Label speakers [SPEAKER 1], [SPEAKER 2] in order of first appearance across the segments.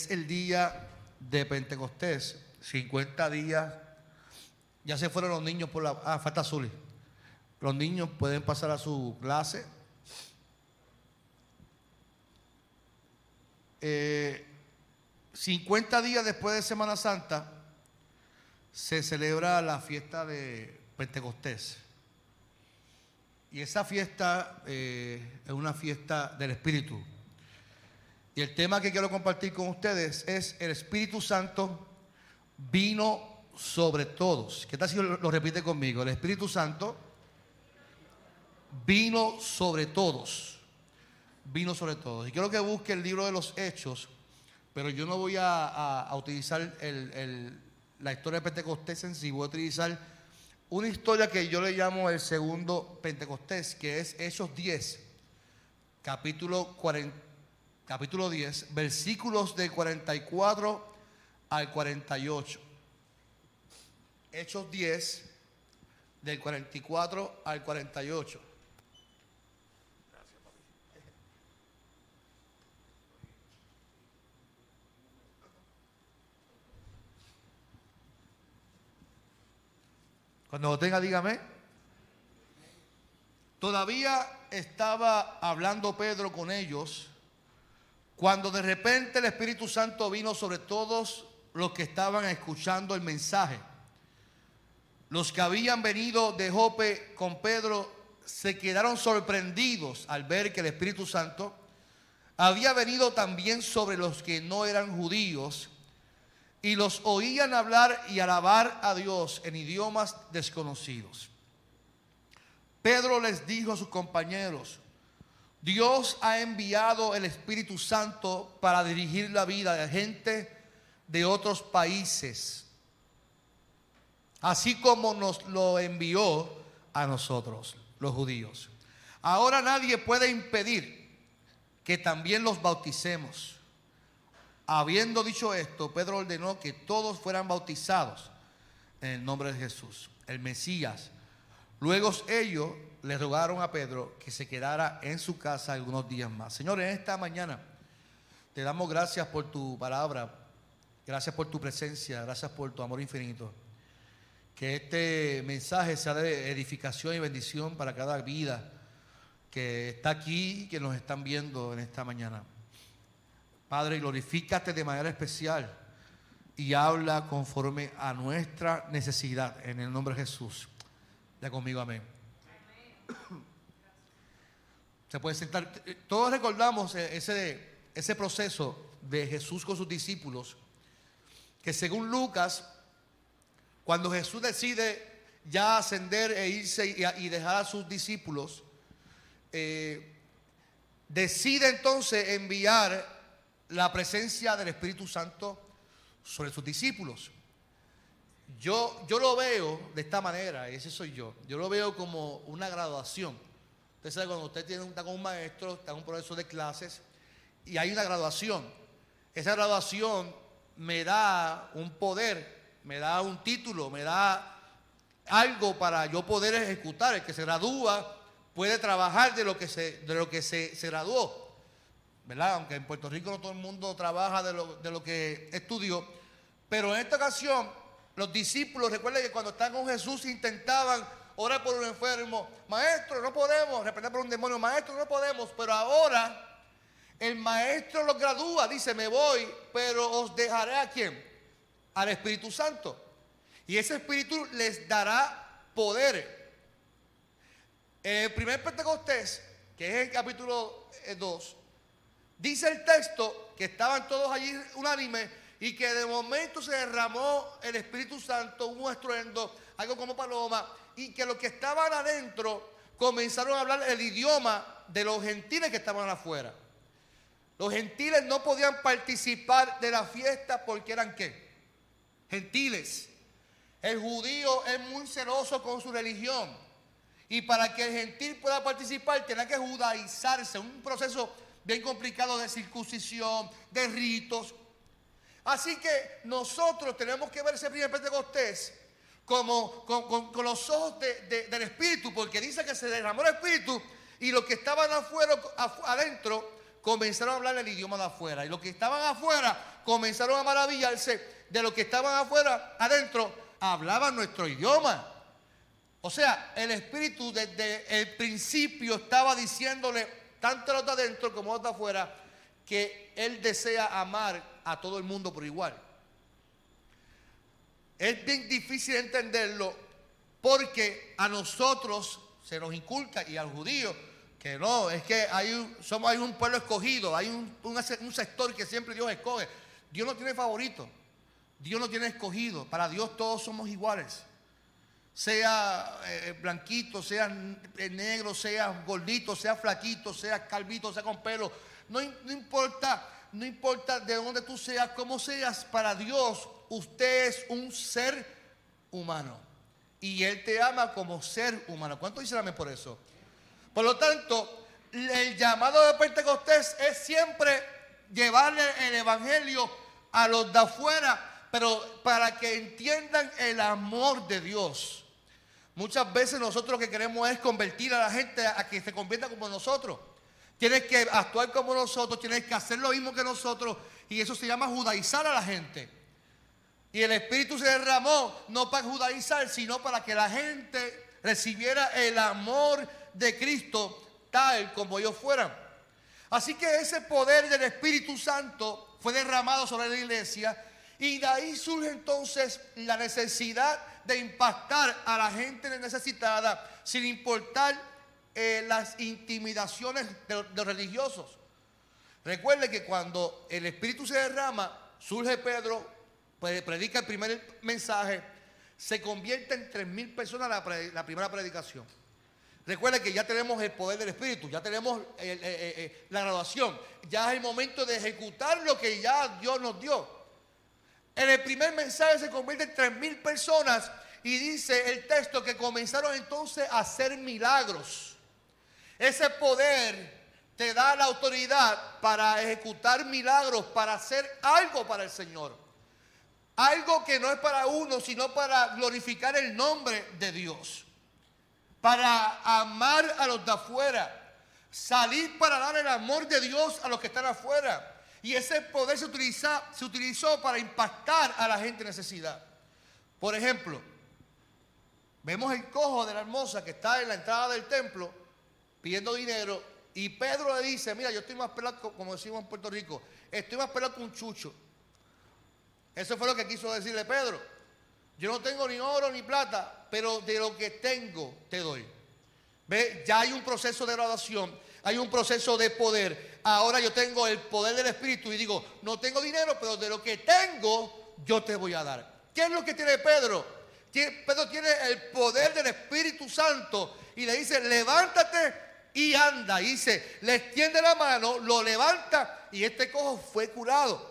[SPEAKER 1] es el día de Pentecostés, 50 días, ya se fueron los niños por la... Ah, falta azul. Los niños pueden pasar a su clase. Eh, 50 días después de Semana Santa se celebra la fiesta de Pentecostés. Y esa fiesta eh, es una fiesta del Espíritu. Y el tema que quiero compartir con ustedes es el Espíritu Santo vino sobre todos. ¿Qué tal si lo, repite conmigo? El Espíritu Santo vino sobre todos. Vino sobre todos. Y quiero que busque el libro de los Hechos, pero yo no voy a, utilizar la historia de Pentecostés en sí, voy a utilizar una historia que yo le llamo el segundo Pentecostés, que es Hechos 10, capítulo 40 capítulo 10, versículos del 44 al 48. Hechos 10, del 44 al 48. Cuando lo tenga, dígame. Todavía estaba hablando Pedro con ellos cuando de repente el Espíritu Santo vino sobre todos los que estaban escuchando el mensaje. Los que habían venido de Jope con Pedro se quedaron sorprendidos al ver que el Espíritu Santo había venido también sobre los que no eran judíos y los oían hablar y alabar a Dios en idiomas desconocidos. Pedro les dijo a sus compañeros, Dios ha enviado el Espíritu Santo para dirigir la vida de gente de otros países, así como nos lo envió a nosotros, los judíos. Ahora nadie puede impedir que también los bauticemos. Habiendo dicho esto, Pedro ordenó que todos fueran bautizados en el nombre de Jesús, el Mesías. Luego ellos le rogaron a Pedro que se quedara en su casa algunos días más. Señor, en esta mañana te damos gracias por tu palabra, gracias por tu presencia, gracias por tu amor infinito. Que este mensaje sea de edificación y bendición para cada vida que está aquí y que nos están viendo en esta mañana. Padre, glorifícate de manera especial y habla conforme a nuestra necesidad. En el nombre de Jesús. Ya conmigo, amén. Se puede sentar. Todos recordamos ese, ese proceso de Jesús con sus discípulos, que según Lucas, cuando Jesús decide ya ascender e irse y, y dejar a sus discípulos, eh, decide entonces enviar la presencia del Espíritu Santo sobre sus discípulos. Yo, yo lo veo de esta manera, ese soy yo. Yo lo veo como una graduación. Usted sabe, cuando usted tiene, está con un maestro, está en un proceso de clases, y hay una graduación. Esa graduación me da un poder, me da un título, me da algo para yo poder ejecutar. El que se gradúa puede trabajar de lo que se, de lo que se, se graduó. ¿verdad? Aunque en Puerto Rico no todo el mundo trabaja de lo, de lo que estudió. Pero en esta ocasión, los discípulos, recuerden que cuando están con Jesús intentaban orar por un enfermo. Maestro, no podemos. Reprender por un demonio. Maestro, no podemos. Pero ahora el maestro los gradúa. Dice, me voy, pero os dejaré a quién? Al Espíritu Santo. Y ese Espíritu les dará poder. En el primer Pentecostés, que es el capítulo 2, Dice el texto que estaban todos allí unánimes y que de momento se derramó el Espíritu Santo, un estruendo, algo como paloma, y que los que estaban adentro comenzaron a hablar el idioma de los gentiles que estaban afuera. Los gentiles no podían participar de la fiesta porque eran qué? Gentiles. El judío es muy celoso con su religión. Y para que el gentil pueda participar, tenía que judaizarse, un proceso bien complicado de circuncisión, de ritos. Así que nosotros tenemos que ver ese primer Pentecostés como con, los ojos del Espíritu, porque dice que se derramó el Espíritu y los que estaban afuera, adentro comenzaron a hablar el idioma de afuera. Y los que estaban afuera comenzaron a maravillarse de los que estaban afuera, adentro, hablaban nuestro idioma. O sea, el Espíritu desde el principio estaba diciéndole, tanto los de adentro como los de afuera, que Él desea amar a todo el mundo por igual. Es bien difícil entenderlo porque a nosotros se nos inculca y al judío que no, es que hay un, somos, hay un pueblo escogido, hay un, un, sector que siempre Dios escoge. Dios no tiene favorito, Dios no tiene escogido. Para Dios todos somos iguales. Sea eh, blanquito, sea negro, sea gordito, sea flaquito, sea calvito, sea con pelo. No, no importa, no importa de dónde tú seas, cómo seas, para Dios usted es un ser humano. Y Él te ama como ser humano. ¿Cuánto dicen amén por eso? Por lo tanto, el llamado de Pentecostés es siempre llevarle el Evangelio a los de afuera, pero para que entiendan el amor de Dios. Muchas veces nosotros lo que queremos es convertir a la gente a que se convierta como nosotros. Tienes que actuar como nosotros, tienes que hacer lo mismo que nosotros. Y eso se llama judaizar a la gente. Y el Espíritu se derramó no para judaizar, sino para que la gente recibiera el amor de Cristo tal como ellos fueran. Así que ese poder del Espíritu Santo fue derramado sobre la iglesia y de ahí surge entonces la necesidad de impactar a la gente necesitada sin importar eh, las intimidaciones de, los religiosos. Recuerde que cuando el Espíritu se derrama, surge Pedro, predica el primer mensaje, se convierte en tres mil personas la, primera predicación. Recuerda que ya tenemos el poder del Espíritu, ya tenemos eh, eh, la graduación, ya es el momento de ejecutar lo que ya Dios nos dio. En el primer mensaje se convierte en tres mil personas y dice el texto que comenzaron entonces a hacer milagros. Ese poder te da la autoridad para ejecutar milagros, para hacer algo para el Señor. Algo que no es para uno, sino para glorificar el nombre de Dios para amar a los de afuera, salir para dar el amor de Dios a los que están afuera. Y ese poder se, se utilizó para impactar a la gente en necesidad. Por ejemplo, vemos el cojo de la hermosa que está en la entrada del templo pidiendo dinero y Pedro le dice, mira, yo estoy más pelado, como decimos en Puerto Rico, estoy más pelado que un chucho. Eso fue lo que quiso decirle Pedro. Yo no tengo ni oro ni plata, pero de lo que tengo te doy. ¿Ve? Ya hay un proceso de graduación, hay un proceso de poder. Ahora yo tengo el poder del Espíritu y digo, no tengo dinero, pero de lo que tengo yo te voy a dar. ¿Qué es lo que tiene Pedro? Pedro tiene el poder del Espíritu Santo y le dice, levántate y anda. Dice, le extiende la mano, lo levanta y este cojo fue curado.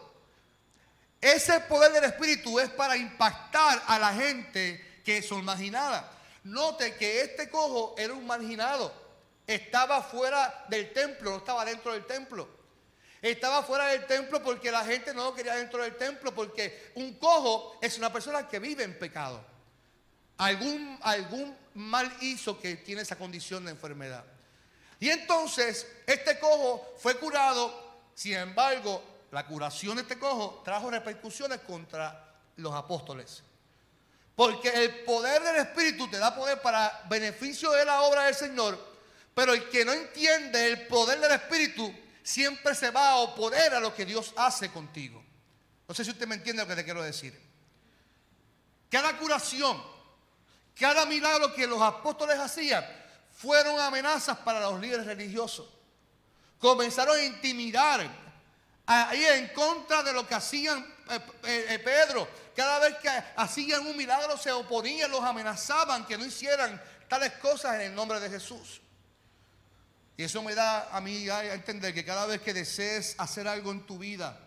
[SPEAKER 1] Ese poder del Espíritu es para impactar a la gente que son marginadas. Note que este cojo era un marginado. Estaba fuera del templo, no estaba dentro del templo. Estaba fuera del templo porque la gente no lo quería dentro del templo, porque un cojo es una persona que vive en pecado. Algún, algún mal hizo que tiene esa condición de enfermedad. Y entonces este cojo fue curado, sin embargo, la curación de este cojo trajo repercusiones contra los apóstoles. Porque el poder del Espíritu te da poder para beneficio de la obra del Señor, pero el que no entiende el poder del Espíritu siempre se va a oponer a lo que Dios hace contigo. No sé si usted me entiende lo que te quiero decir. Cada curación, cada milagro que los apóstoles hacían, fueron amenazas para los líderes religiosos. Comenzaron a intimidar, ahí en contra de lo que hacían eh, eh, eh, Pedro. Cada vez que hacían un milagro se oponían, los amenazaban que no hicieran tales cosas en el nombre de Jesús. Y eso me da a mí a entender que cada vez que desees hacer algo en tu vida,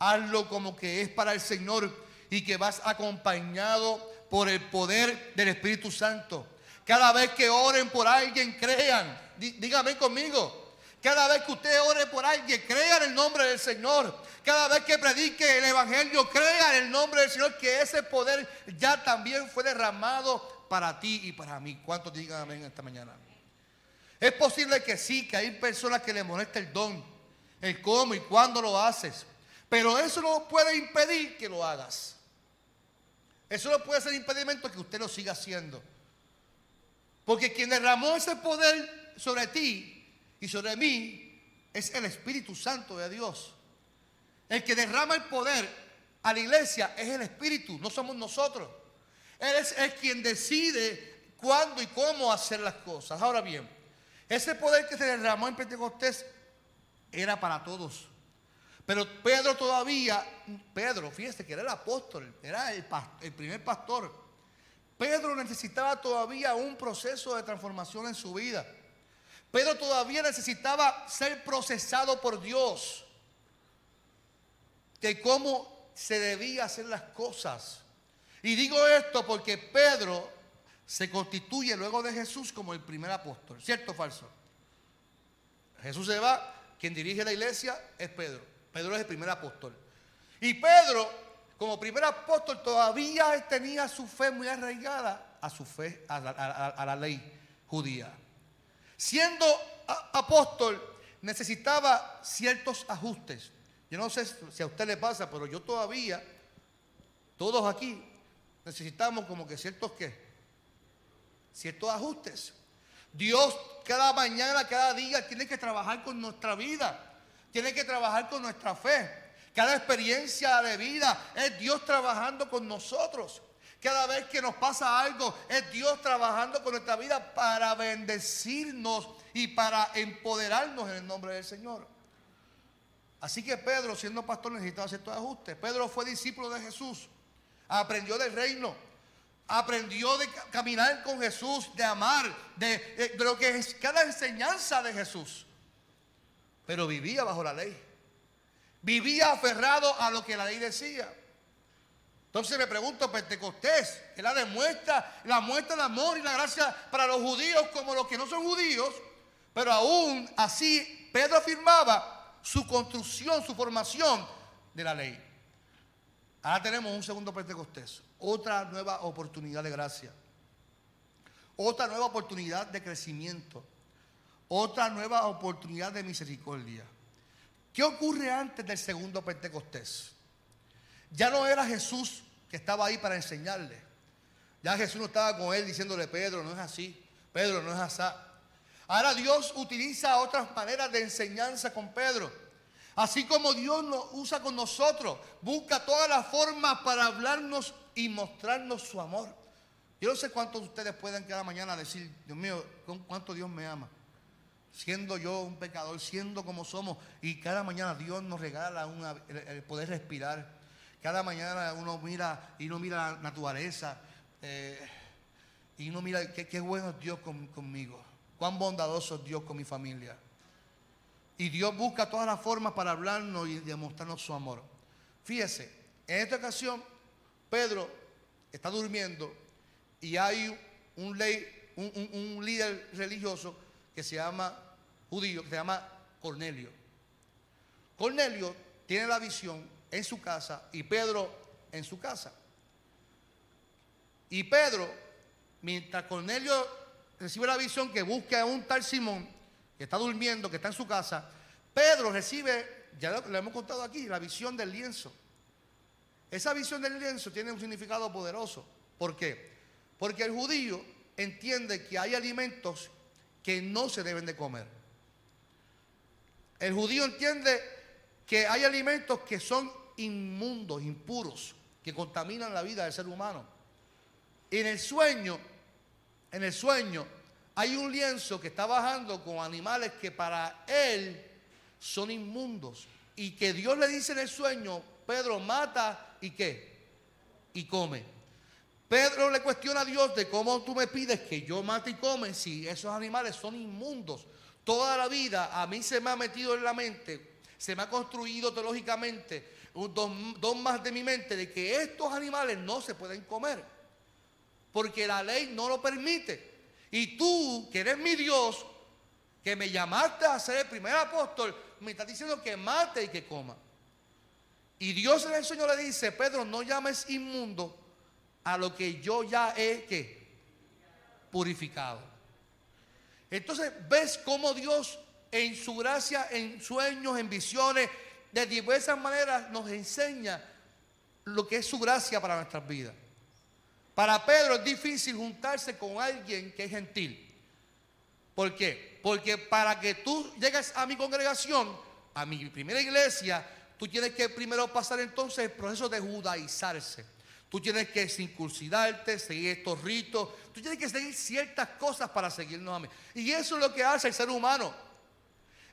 [SPEAKER 1] hazlo como que es para el Señor y que vas acompañado por el poder del Espíritu Santo. Cada vez que oren por alguien, crean. Dígame conmigo Cada vez que usted ore por alguien, crea en el nombre del Señor. Cada vez que predique el Evangelio, crea en el nombre del Señor que ese poder ya también fue derramado para ti y para mí. ¿Cuántos digan amén esta mañana? Es posible que sí, que hay personas que le molesta el don, el cómo y cuándo lo haces. Pero eso no puede impedir que lo hagas. Eso no puede ser impedimento que usted lo siga haciendo. Porque quien derramó ese poder sobre ti y sobre mí es el Espíritu Santo de Dios. El que derrama el poder a la iglesia es el Espíritu, no somos nosotros. Él es, es quien decide cuándo y cómo hacer las cosas. Ahora bien, ese poder que se derramó en Pentecostés era para todos. Pero Pedro todavía, Pedro, fíjese que era el apóstol, era el, el primer pastor. Pedro necesitaba todavía un proceso de transformación en su vida. Pedro todavía necesitaba ser procesado por Dios. De cómo se debía hacer las cosas. Y digo esto porque Pedro se constituye luego de Jesús como el primer apóstol. ¿Cierto o falso? Jesús se va, quien dirige la iglesia es Pedro. Pedro es el primer apóstol. Y Pedro, como primer apóstol, todavía tenía su fe muy arraigada a su fe, a la, ley judía. Siendo apóstol, necesitaba ciertos ajustes. Yo no sé si a usted le pasa, pero yo todavía, todos aquí, necesitamos como que ciertos qué? Ciertos ajustes. Dios cada mañana, cada día tiene que trabajar con nuestra vida. Tiene que trabajar con nuestra fe. Cada experiencia de vida es Dios trabajando con nosotros. Cada vez que nos pasa algo, es Dios trabajando con nuestra vida para bendecirnos y para empoderarnos en el nombre del Señor. Así que Pedro, siendo pastor, necesitaba ciertos ajustes. Pedro fue discípulo de Jesús, aprendió del reino, aprendió de caminar con Jesús, de amar, de, de lo que es cada enseñanza de Jesús. Pero vivía bajo la ley. Vivía aferrado a lo que la ley decía. Entonces me pregunto, Pentecostés, es la demuestra, la muestra de amor y la gracia para los judíos como los que no son judíos, pero aún así Pedro afirmaba su construcción, su formación de la ley. Ahora tenemos un segundo Pentecostés, otra nueva oportunidad de gracia, otra nueva oportunidad de crecimiento, otra nueva oportunidad de misericordia. ¿Qué ocurre antes del segundo Pentecostés? Ya no era Jesús que estaba ahí para enseñarle. Ya Jesús no estaba con él diciéndole, Pedro, no es así. Pedro, no es así. Ahora Dios utiliza otras maneras de enseñanza con Pedro. Así como Dios nos usa con nosotros, busca todas las formas para hablarnos y mostrarnos su amor. Yo no sé cuántos de ustedes pueden cada mañana decir, Dios mío, cuánto Dios me ama siendo yo un pecador, siendo como somos, y cada mañana Dios nos regala el, poder respirar. Cada mañana uno mira y uno mira la naturaleza eh, y uno mira qué, bueno es Dios conmigo, cuán bondadoso es Dios con mi familia. Y Dios busca todas las formas para hablarnos y demostrarnos su amor. Fíjese, en esta ocasión Pedro está durmiendo y hay un, ley, un líder religioso que se llama judío que se llama Cornelio. Cornelio tiene la visión en su casa y Pedro en su casa. Y Pedro, mientras Cornelio recibe la visión que busca a un tal Simón, que está durmiendo, que está en su casa, Pedro recibe, ya lo, hemos contado aquí, la visión del lienzo. Esa visión del lienzo tiene un significado poderoso. ¿Por qué? Porque el judío entiende que hay alimentos que no se deben de comer. El judío entiende que hay alimentos que son inmundos, impuros, que contaminan la vida del ser humano. Y en el sueño, en el sueño, hay un lienzo que está bajando con animales que para él son inmundos. Y que Dios le dice en el sueño, Pedro mata y qué? Y come. Pedro le cuestiona a Dios de cómo tú me pides que yo mate y come si esos animales son inmundos. Toda la vida a mí se me ha metido en la mente, se me ha construido teológicamente dos, más de mi mente de que estos animales no se pueden comer. Porque la ley no lo permite. Y tú, que eres mi Dios, que me llamaste a ser el primer apóstol, me estás diciendo que mate y que coma. Y Dios en el sueño le dice, Pedro, no llames inmundo a lo que yo ya he ¿qué? purificado. Entonces ves cómo Dios en su gracia, en sueños, en visiones, de diversas maneras nos enseña lo que es su gracia para nuestras vidas. Para Pedro es difícil juntarse con alguien que es gentil. ¿Por qué? Porque para que tú llegues a mi congregación, a mi primera iglesia, tú tienes que primero pasar entonces el proceso de judaizarse. Tú tienes que circuncidarte, seguir estos ritos. Tú tienes que seguir ciertas cosas para seguirnos a mí. Y eso es lo que hace el ser humano.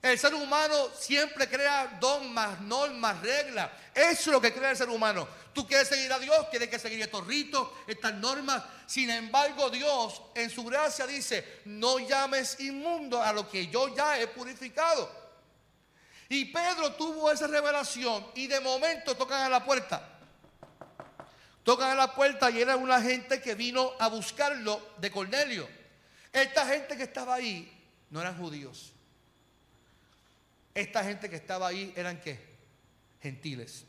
[SPEAKER 1] El ser humano siempre crea dogmas, normas, reglas. Eso es lo que crea el ser humano. Tú quieres seguir a Dios, tienes que seguir estos ritos, estas normas. Sin embargo, Dios en su gracia dice, no llames inmundo a lo que yo ya he purificado. Y Pedro tuvo esa revelación y de momento tocan a la puerta. Tocan a la puerta y era una gente que vino a buscarlo de Cornelio. Esta gente que estaba ahí no eran judíos. Esta gente que estaba ahí eran qué? Gentiles.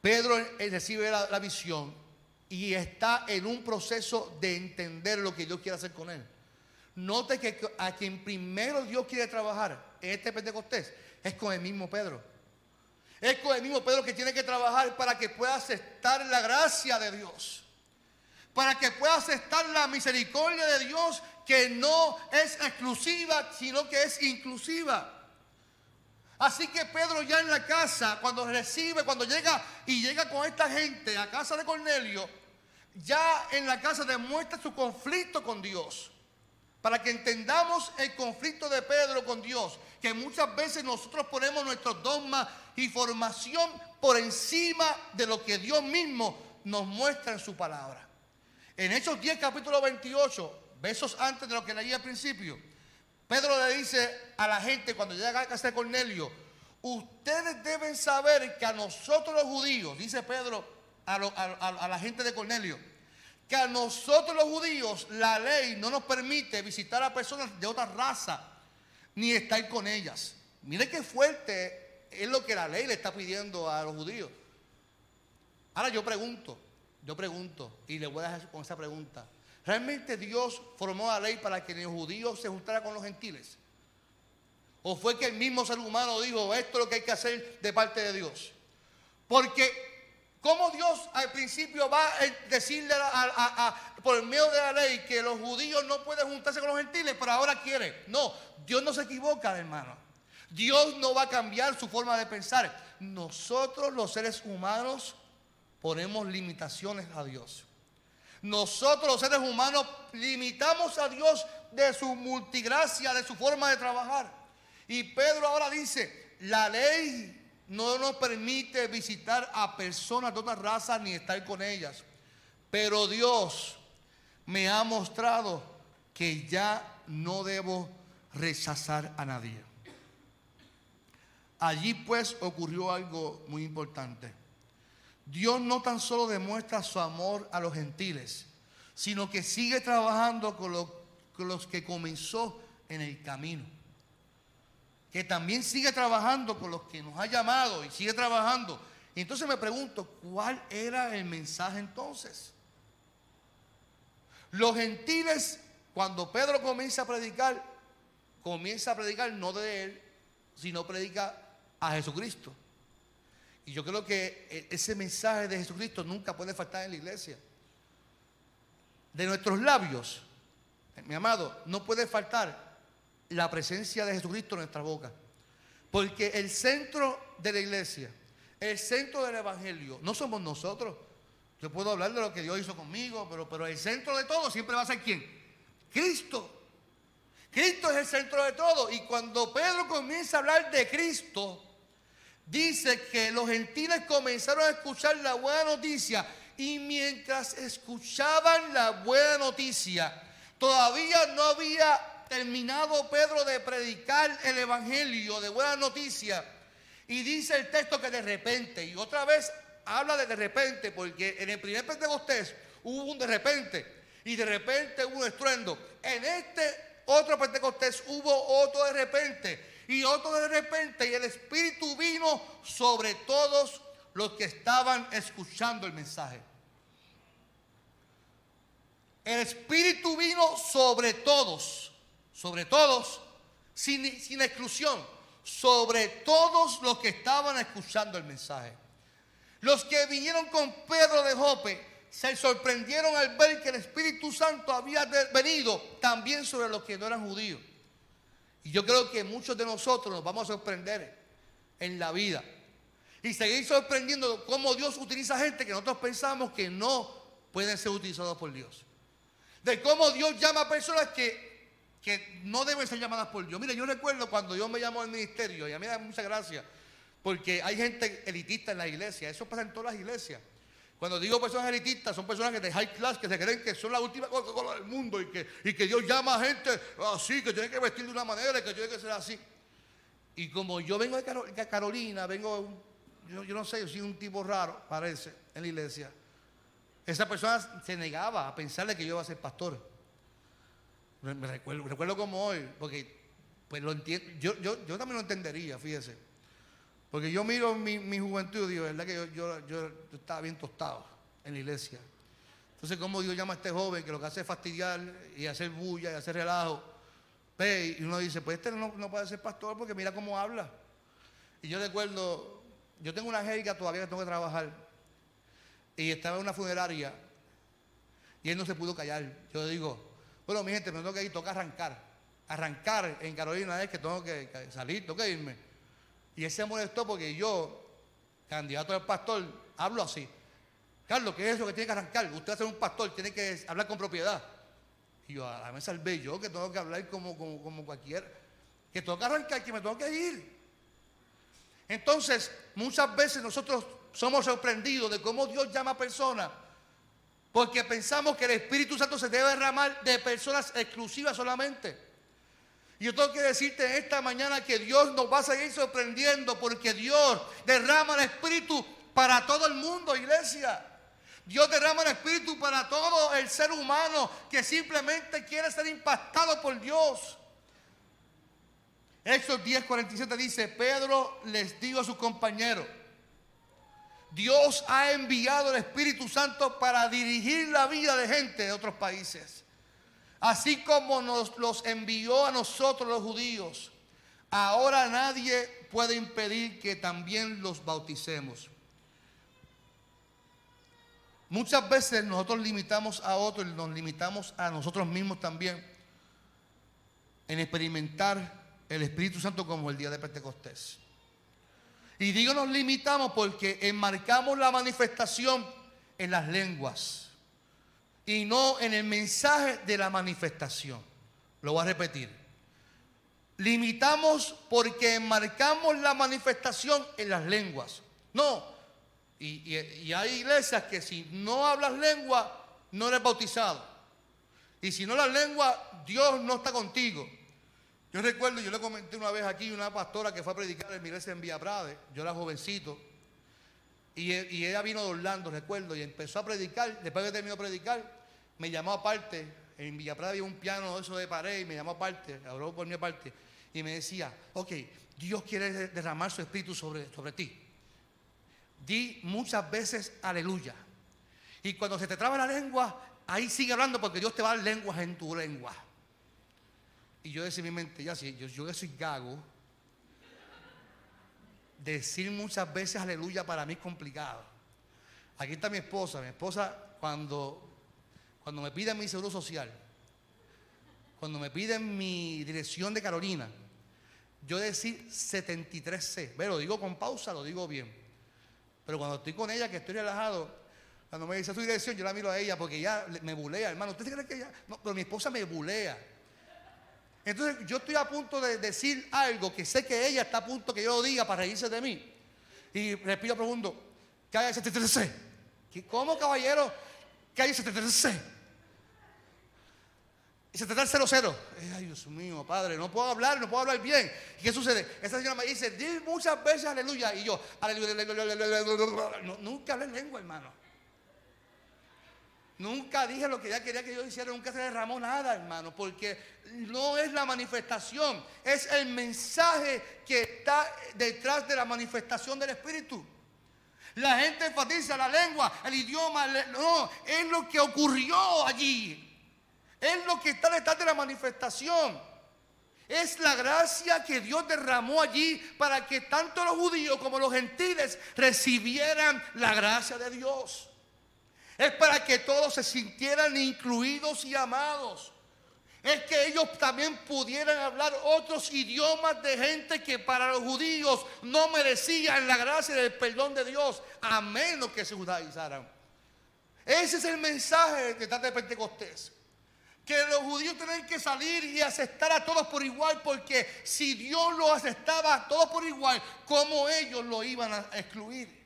[SPEAKER 1] Pedro recibe la, visión y está en un proceso de entender lo que Dios quiere hacer con él. Note que a quien primero Dios quiere trabajar en este Pentecostés es con el mismo Pedro. Es con el mismo Pedro que tiene que trabajar para que pueda aceptar la gracia de Dios. Para que pueda aceptar la misericordia de Dios que no es exclusiva, sino que es inclusiva. Así que Pedro ya en la casa, cuando recibe, cuando llega y llega con esta gente a casa de Cornelio, ya en la casa demuestra su conflicto con Dios. Para que entendamos el conflicto de Pedro con Dios, que muchas veces nosotros ponemos nuestros dogmas y formación por encima de lo que Dios mismo nos muestra en su palabra. En Hechos 10, capítulo 28, versos antes de lo que leí al principio, Pedro le dice a la gente cuando llega a casa de Cornelio, ustedes deben saber que a nosotros los judíos, dice Pedro a, a la gente de Cornelio, que a nosotros los judíos la ley no nos permite visitar a personas de otra raza ni estar con ellas. Mire qué fuerte es lo que la ley le está pidiendo a los judíos. Ahora yo pregunto, yo pregunto, y le voy a dejar con esa pregunta. ¿Realmente Dios formó la ley para que los judíos se juntaran con los gentiles? ¿O fue que el mismo ser humano dijo, esto es lo que hay que hacer de parte de Dios? Porque, ¿cómo Dios al principio va a decirle por el medio de la ley que los judíos no pueden juntarse con los gentiles, pero ahora quiere? No, Dios no se equivoca, hermano. Dios no va a cambiar su forma de pensar. Nosotros los seres humanos ponemos limitaciones a Dios. Nosotros los seres humanos limitamos a Dios de su multigracia, de su forma de trabajar. Y Pedro ahora dice, la ley no nos permite visitar a personas de otra raza ni estar con ellas. Pero Dios me ha mostrado que ya no debo rechazar a nadie. Allí pues ocurrió algo muy importante. Dios no tan solo demuestra su amor a los gentiles, sino que sigue trabajando con, los que comenzó en el camino. Que también sigue trabajando con los que nos ha llamado y sigue trabajando. Y entonces me pregunto, ¿cuál era el mensaje entonces? Los gentiles, cuando Pedro comienza a predicar, comienza a predicar no de él, sino predica a Jesucristo. Y yo creo que e, ese mensaje de Jesucristo nunca puede faltar en la iglesia. De nuestros labios, mi amado, no puede faltar la presencia de Jesucristo en nuestra boca. Porque el centro de la iglesia, el centro del evangelio, no somos nosotros. Yo puedo hablar de lo que Dios hizo conmigo, pero, pero el centro de todo siempre va a ser quién? Cristo. Cristo es el centro de todo. Y cuando Pedro comienza a hablar de Cristo, dice que los gentiles comenzaron a escuchar la buena noticia y mientras escuchaban la buena noticia, todavía no había terminado Pedro de predicar el evangelio de buena noticia. Y dice el texto que de repente, y otra vez habla de de repente, porque en el primer Pentecostés hubo un de repente, y de repente hubo un estruendo. En este otro Pentecostés, hubo otro de repente y otro de repente y el Espíritu vino sobre todos los que estaban escuchando el mensaje. El Espíritu vino sobre todos, sobre todos, sin, sin exclusión, sobre todos los que estaban escuchando el mensaje. Los que vinieron con Pedro de Jope se sorprendieron al ver que el Espíritu Santo había venido también sobre los que no eran judíos. Y yo creo que muchos de nosotros nos vamos a sorprender en la vida. Y seguir sorprendiendo cómo Dios utiliza gente que nosotros pensamos que no pueden ser utilizados por Dios. De cómo Dios llama a personas que, que no deben ser llamadas por Dios. Mire, yo recuerdo cuando Dios me llamó al ministerio, y a mí me da mucha gracia, porque hay gente elitista en la iglesia. Eso pasa en todas las iglesias. Cuando digo personas elitistas, son personas que de high class que se creen que son la última cosa del mundo y que, y que Dios llama a gente así, que tiene que vestir de una manera y que tiene que ser así. Y como yo vengo de Carolina, vengo, yo, no sé, yo soy un tipo raro, parece, en la iglesia. Esa persona se negaba a pensarle que yo iba a ser pastor. Me, recuerdo, recuerdo como hoy, porque pues lo entiendo, yo, yo, yo también lo entendería, fíjese. Porque yo miro mi, mi juventud y digo, ¿verdad que yo, yo, estaba bien tostado en la iglesia? Entonces, ¿cómo Dios llama a este joven que lo que hace es fastidiar y hacer bulla y hacer relajo? Y uno dice, pues este no, puede ser pastor porque mira cómo habla. Y yo recuerdo, yo tengo una jerga todavía que tengo que trabajar. Y estaba en una funeraria y él no se pudo callar. Yo digo, bueno, mi gente, me tengo que ir, toca arrancar. Arrancar en Carolina es que tengo que salir, tengo que irme. Y él se molestó porque yo, candidato al pastor, hablo así. Carlos, ¿qué es eso que tiene que arrancar? Usted va a ser un pastor, tiene que hablar con propiedad. Y yo, a me salvé yo, que tengo que hablar como, como, como cualquiera. Que tengo que arrancar, que me tengo que ir. Entonces, muchas veces nosotros somos sorprendidos de cómo Dios llama a personas. Porque pensamos que el Espíritu Santo se debe derramar de personas exclusivas solamente. Y yo tengo que decirte esta mañana que Dios nos va a seguir sorprendiendo porque Dios derrama el Espíritu para todo el mundo, iglesia. Dios derrama el Espíritu para todo el ser humano que simplemente quiere ser impactado por Dios. Éxodo 10:47 dice, Pedro les dijo a sus compañeros, Dios ha enviado el Espíritu Santo para dirigir la vida de gente de otros países. Así como nos los envió a nosotros los judíos, ahora nadie puede impedir que también los bauticemos. Muchas veces nosotros limitamos a otros y nos limitamos a nosotros mismos también en experimentar el Espíritu Santo como el día de Pentecostés. Y digo nos limitamos porque enmarcamos la manifestación en las lenguas y no en el mensaje de la manifestación. Lo voy a repetir. Limitamos porque enmarcamos la manifestación en las lenguas. No. Y, hay iglesias que si no hablas lengua, no eres bautizado. Y si no hablas lengua, Dios no está contigo. Yo recuerdo, yo le comenté una vez aquí una pastora que fue a predicar en mi iglesia en Villa Prade. Yo era jovencito. Y, ella vino de Orlando, recuerdo, y empezó a predicar. Después de terminó de predicar, me llamó aparte, en Villaprada había un piano eso de pared y me llamó aparte, habló por mi aparte, y me decía, ok, Dios quiere derramar su espíritu sobre, sobre ti. Di muchas veces aleluya. Y cuando se te traba la lengua, ahí sigue hablando porque Dios te va a dar lenguas en tu lengua. Y yo decía mi mente, ya sí, yo, yo soy gago, decir muchas veces aleluya para mí es complicado. Aquí está mi esposa. Mi esposa, cuando cuando me piden mi seguro social, cuando me piden mi dirección de Carolina, yo decir 73C. Pero lo digo con pausa, lo digo bien. Pero cuando estoy con ella, que estoy relajado, cuando me dice su dirección, yo la miro a ella porque ella me bulea, hermano. ¿Usted cree que ella.? No, pero mi esposa me bulea. Entonces yo estoy a punto de decir algo que sé que ella está a punto que yo lo diga para reírse de mí. Y respiro profundo. Calle 73C. ¿Cómo, caballero? Calle 73C. Y se trata el 00. Ay, Dios mío, Padre, no puedo hablar, no puedo hablar bien. ¿Y qué sucede? Esa señora me dice, di muchas veces aleluya. Y yo, aleluya, nunca hablé lengua, hermano. Nunca dije lo que ella quería que yo hiciera, nunca se derramó nada, hermano, porque no es la manifestación, es el mensaje que está detrás de la manifestación del Espíritu. La gente enfatiza la lengua, el idioma, no, es lo que ocurrió allí. Es lo que está detrás de la manifestación. Es la gracia que Dios derramó allí para que tanto los judíos como los gentiles recibieran la gracia de Dios. Es para que todos se sintieran incluidos y amados. Es que ellos también pudieran hablar otros idiomas de gente que para los judíos no merecían la gracia del perdón de Dios, a menos que se judaizaran. Ese es el mensaje de de Pentecostés. Que los judíos tienen que salir y aceptar a todos por igual, porque si Dios los aceptaba a todos por igual, ¿cómo ellos lo iban a excluir?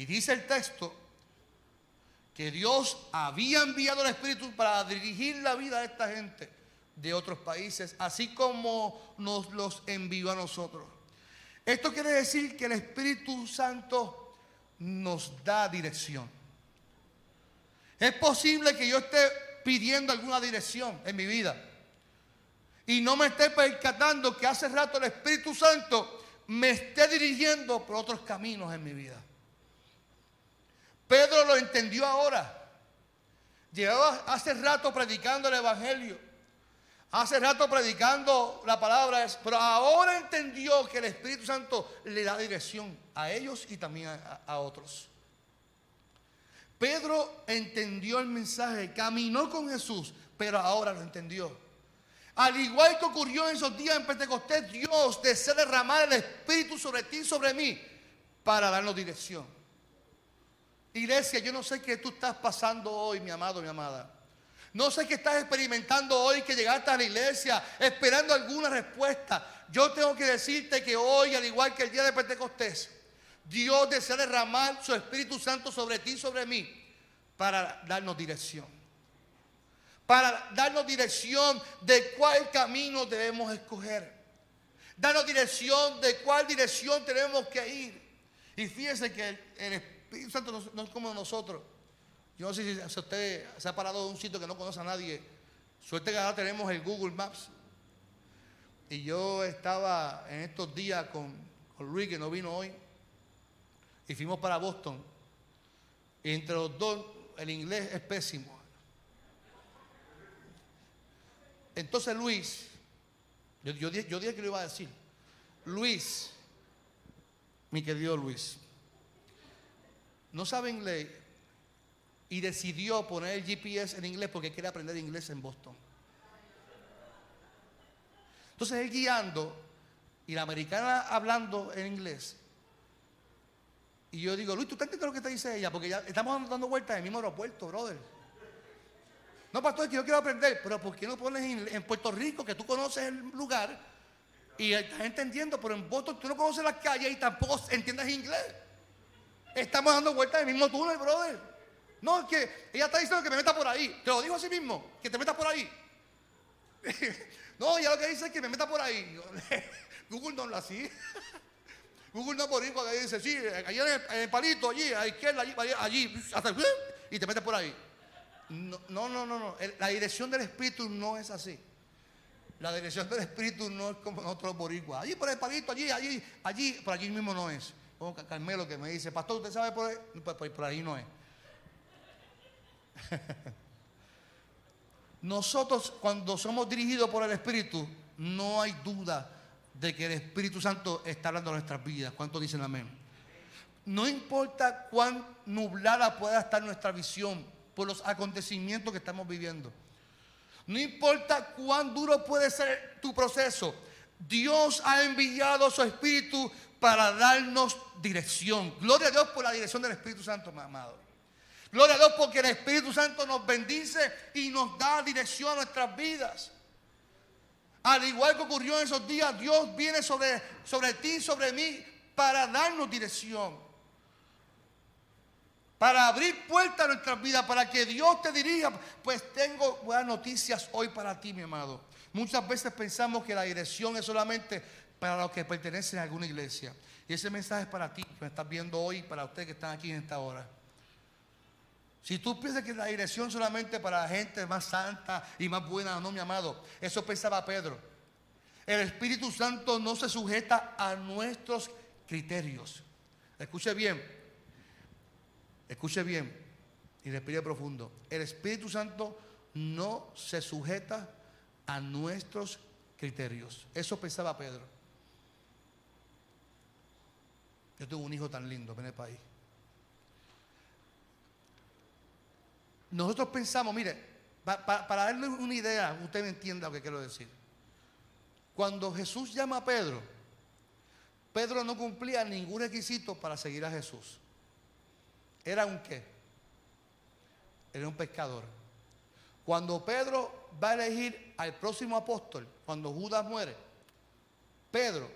[SPEAKER 1] Y dice el texto que Dios había enviado el Espíritu para dirigir la vida de esta gente de otros países, así como nos los envió a nosotros. Esto quiere decir que el Espíritu Santo nos da dirección. Es posible que yo esté pidiendo alguna dirección en mi vida y no me esté percatando que hace rato el Espíritu Santo me esté dirigiendo por otros caminos en mi vida. Pedro lo entendió ahora. Llevaba hace rato predicando el Evangelio. Hace rato predicando la palabra, pero ahora entendió que el Espíritu Santo le da dirección a ellos y también a, a otros. Pedro entendió el mensaje, caminó con Jesús, pero ahora lo entendió. Al igual que ocurrió en esos días en Pentecostés, Dios desea derramar el Espíritu sobre ti y sobre mí para darnos dirección. Iglesia, yo no sé qué tú estás pasando hoy, mi amado, mi amada. No sé qué estás experimentando hoy que llegaste a la iglesia esperando alguna respuesta. Yo tengo que decirte que hoy, al igual que el día de Pentecostés, Dios desea derramar su Espíritu Santo sobre ti y sobre mí para darnos dirección. Para darnos dirección de cuál camino debemos escoger. Darnos dirección de cuál dirección tenemos que ir. Y fíjense que el, el Espíritu Santo no, es como nosotros. Yo no sé si usted se ha parado de un sitio que no conoce a nadie. Suerte que ahora tenemos el Google Maps. Y yo estaba en estos días con, Luis, que no vino hoy, y fuimos para Boston. Y entre los dos, el inglés es pésimo. Entonces Luis, yo, yo, yo dije que lo iba a decir. Luis, mi querido Luis, no sabe inglés y decidió poner el GPS en inglés porque quiere aprender inglés en Boston. Entonces él guiando y la americana hablando en inglés. Y yo digo, Luis, ¿tú entiendes lo que te dice ella? Porque ya estamos dando vueltas en el mismo aeropuerto, brother. No, pastor, que yo quiero aprender, pero ¿por qué no pones en, Puerto Rico, que tú conoces el lugar y estás entendiendo, pero en Boston tú no conoces las calles y tampoco entiendes inglés? Estamos dando vueltas en el mismo túnel, brother. No, es que ella está diciendo que me meta por ahí. Te lo digo así mismo, que te metas por ahí. no, ella lo que dice es que me meta por ahí. Google no lo así. Google no por ahí dice, sí, allí en el, palito, allí, a la izquierda, allí, allí, hasta y te metes por ahí. No, no, no, no, La dirección del Espíritu no es así. La dirección del Espíritu no es como nosotros boricuas. Allí por el palito, allí, allí, allí, por allí mismo no es. Como Carmelo que me dice, pastor, ¿usted sabe por ahí? Pues, pues, por ahí no es. Nosotros cuando somos dirigidos por el Espíritu, no hay duda de que el Espíritu Santo está hablando de nuestras vidas. ¿Cuántos dicen amén? No importa cuán nublada pueda estar nuestra visión por los acontecimientos que estamos viviendo. No importa cuán duro puede ser tu proceso. Dios ha enviado su Espíritu para darnos dirección. Gloria a Dios por la dirección del Espíritu Santo, amado. Gloria a Dios porque el Espíritu Santo nos bendice y nos da dirección a nuestras vidas. Al igual que ocurrió en esos días, Dios viene sobre, sobre ti sobre mí para darnos dirección. Para abrir puertas a nuestras vidas, para que Dios te dirija. Pues tengo buenas noticias hoy para ti, mi amado. Muchas veces pensamos que la dirección es solamente para los que pertenecen a alguna iglesia. Y ese mensaje es para ti, que me estás viendo hoy, para ustedes que están aquí en esta hora. Si tú piensas que la dirección solamente para la gente más santa y más buena, no, mi amado, eso pensaba Pedro. El Espíritu Santo no se sujeta a nuestros criterios. Escuche bien, escuche bien y respire profundo. El Espíritu Santo no se sujeta a nuestros criterios. Eso pensaba Pedro. Yo tuve un hijo tan lindo en el país. Nosotros pensamos, mire, para darle una idea, usted me entienda lo que quiero decir. Cuando Jesús llama a Pedro, Pedro no cumplía ningún requisito para seguir a Jesús. Era un qué? Era un pescador. Cuando Pedro va a elegir al próximo apóstol, cuando Judas muere, Pedro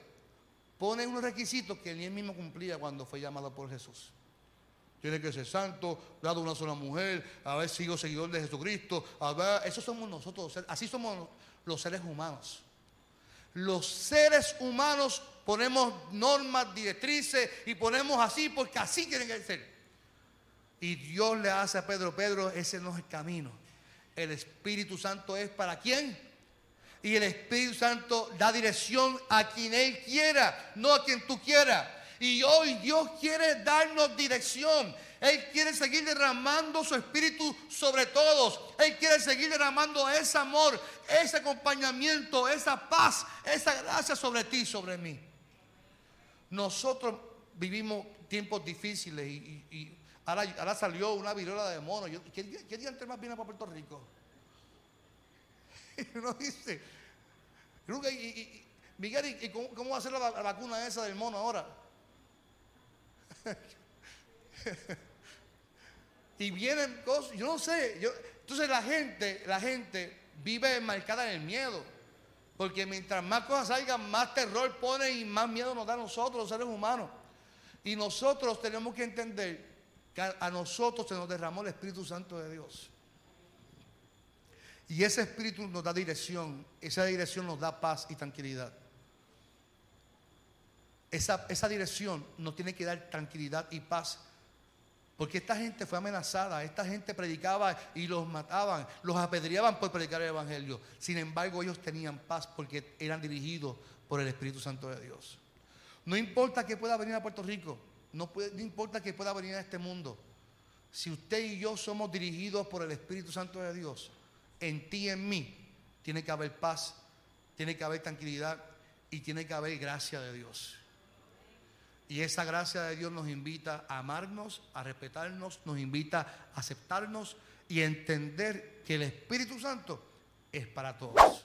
[SPEAKER 1] pone unos requisitos que él mismo cumplía cuando fue llamado por Jesús. Tiene que ser santo, dado una sola mujer, a ver, sigo seguidor de Jesucristo, a ver, eso somos nosotros, así somos los seres humanos. Los seres humanos ponemos normas, directrices y ponemos así porque así tienen que ser. Y Dios le hace a Pedro, Pedro, ese no es el camino. El Espíritu Santo es para quién? Y el Espíritu Santo da dirección a quien Él quiera, no a quien tú quieras. Y hoy Dios quiere darnos dirección. Él quiere seguir derramando su espíritu sobre todos. Él quiere seguir derramando ese amor, ese acompañamiento, esa paz, esa gracia sobre ti, sobre mí. Nosotros vivimos tiempos difíciles y, ahora, salió una viruela de mono. ¿Qué, día antes más viene para Puerto Rico? Uno dice, Miguel, ¿y cómo, va a ser la vacuna esa del mono ahora? y vienen cosas, yo no sé, entonces la gente, la gente vive marcada en el miedo. Porque mientras más cosas salgan, más terror pone y más miedo nos da a nosotros, los seres humanos. Y nosotros tenemos que entender a, nosotros se nos derramó el Espíritu Santo de Dios. Y ese Espíritu nos da dirección, esa dirección nos da paz y tranquilidad. Esa, dirección nos tiene que dar tranquilidad y paz. Porque esta gente fue amenazada, esta gente predicaba y los mataban, los apedreaban por predicar el Evangelio. Sin embargo, ellos tenían paz porque eran dirigidos por el Espíritu Santo de Dios. No importa que pueda venir a Puerto Rico, no, no importa que pueda venir a este mundo. Si usted y yo somos dirigidos por el Espíritu Santo de Dios, en ti y en mí tiene que haber paz, tiene que haber tranquilidad y tiene que haber gracia de Dios. Y esa gracia de Dios nos invita a amarnos, a respetarnos, nos invita a aceptarnos y a entender que el Espíritu Santo es para todos.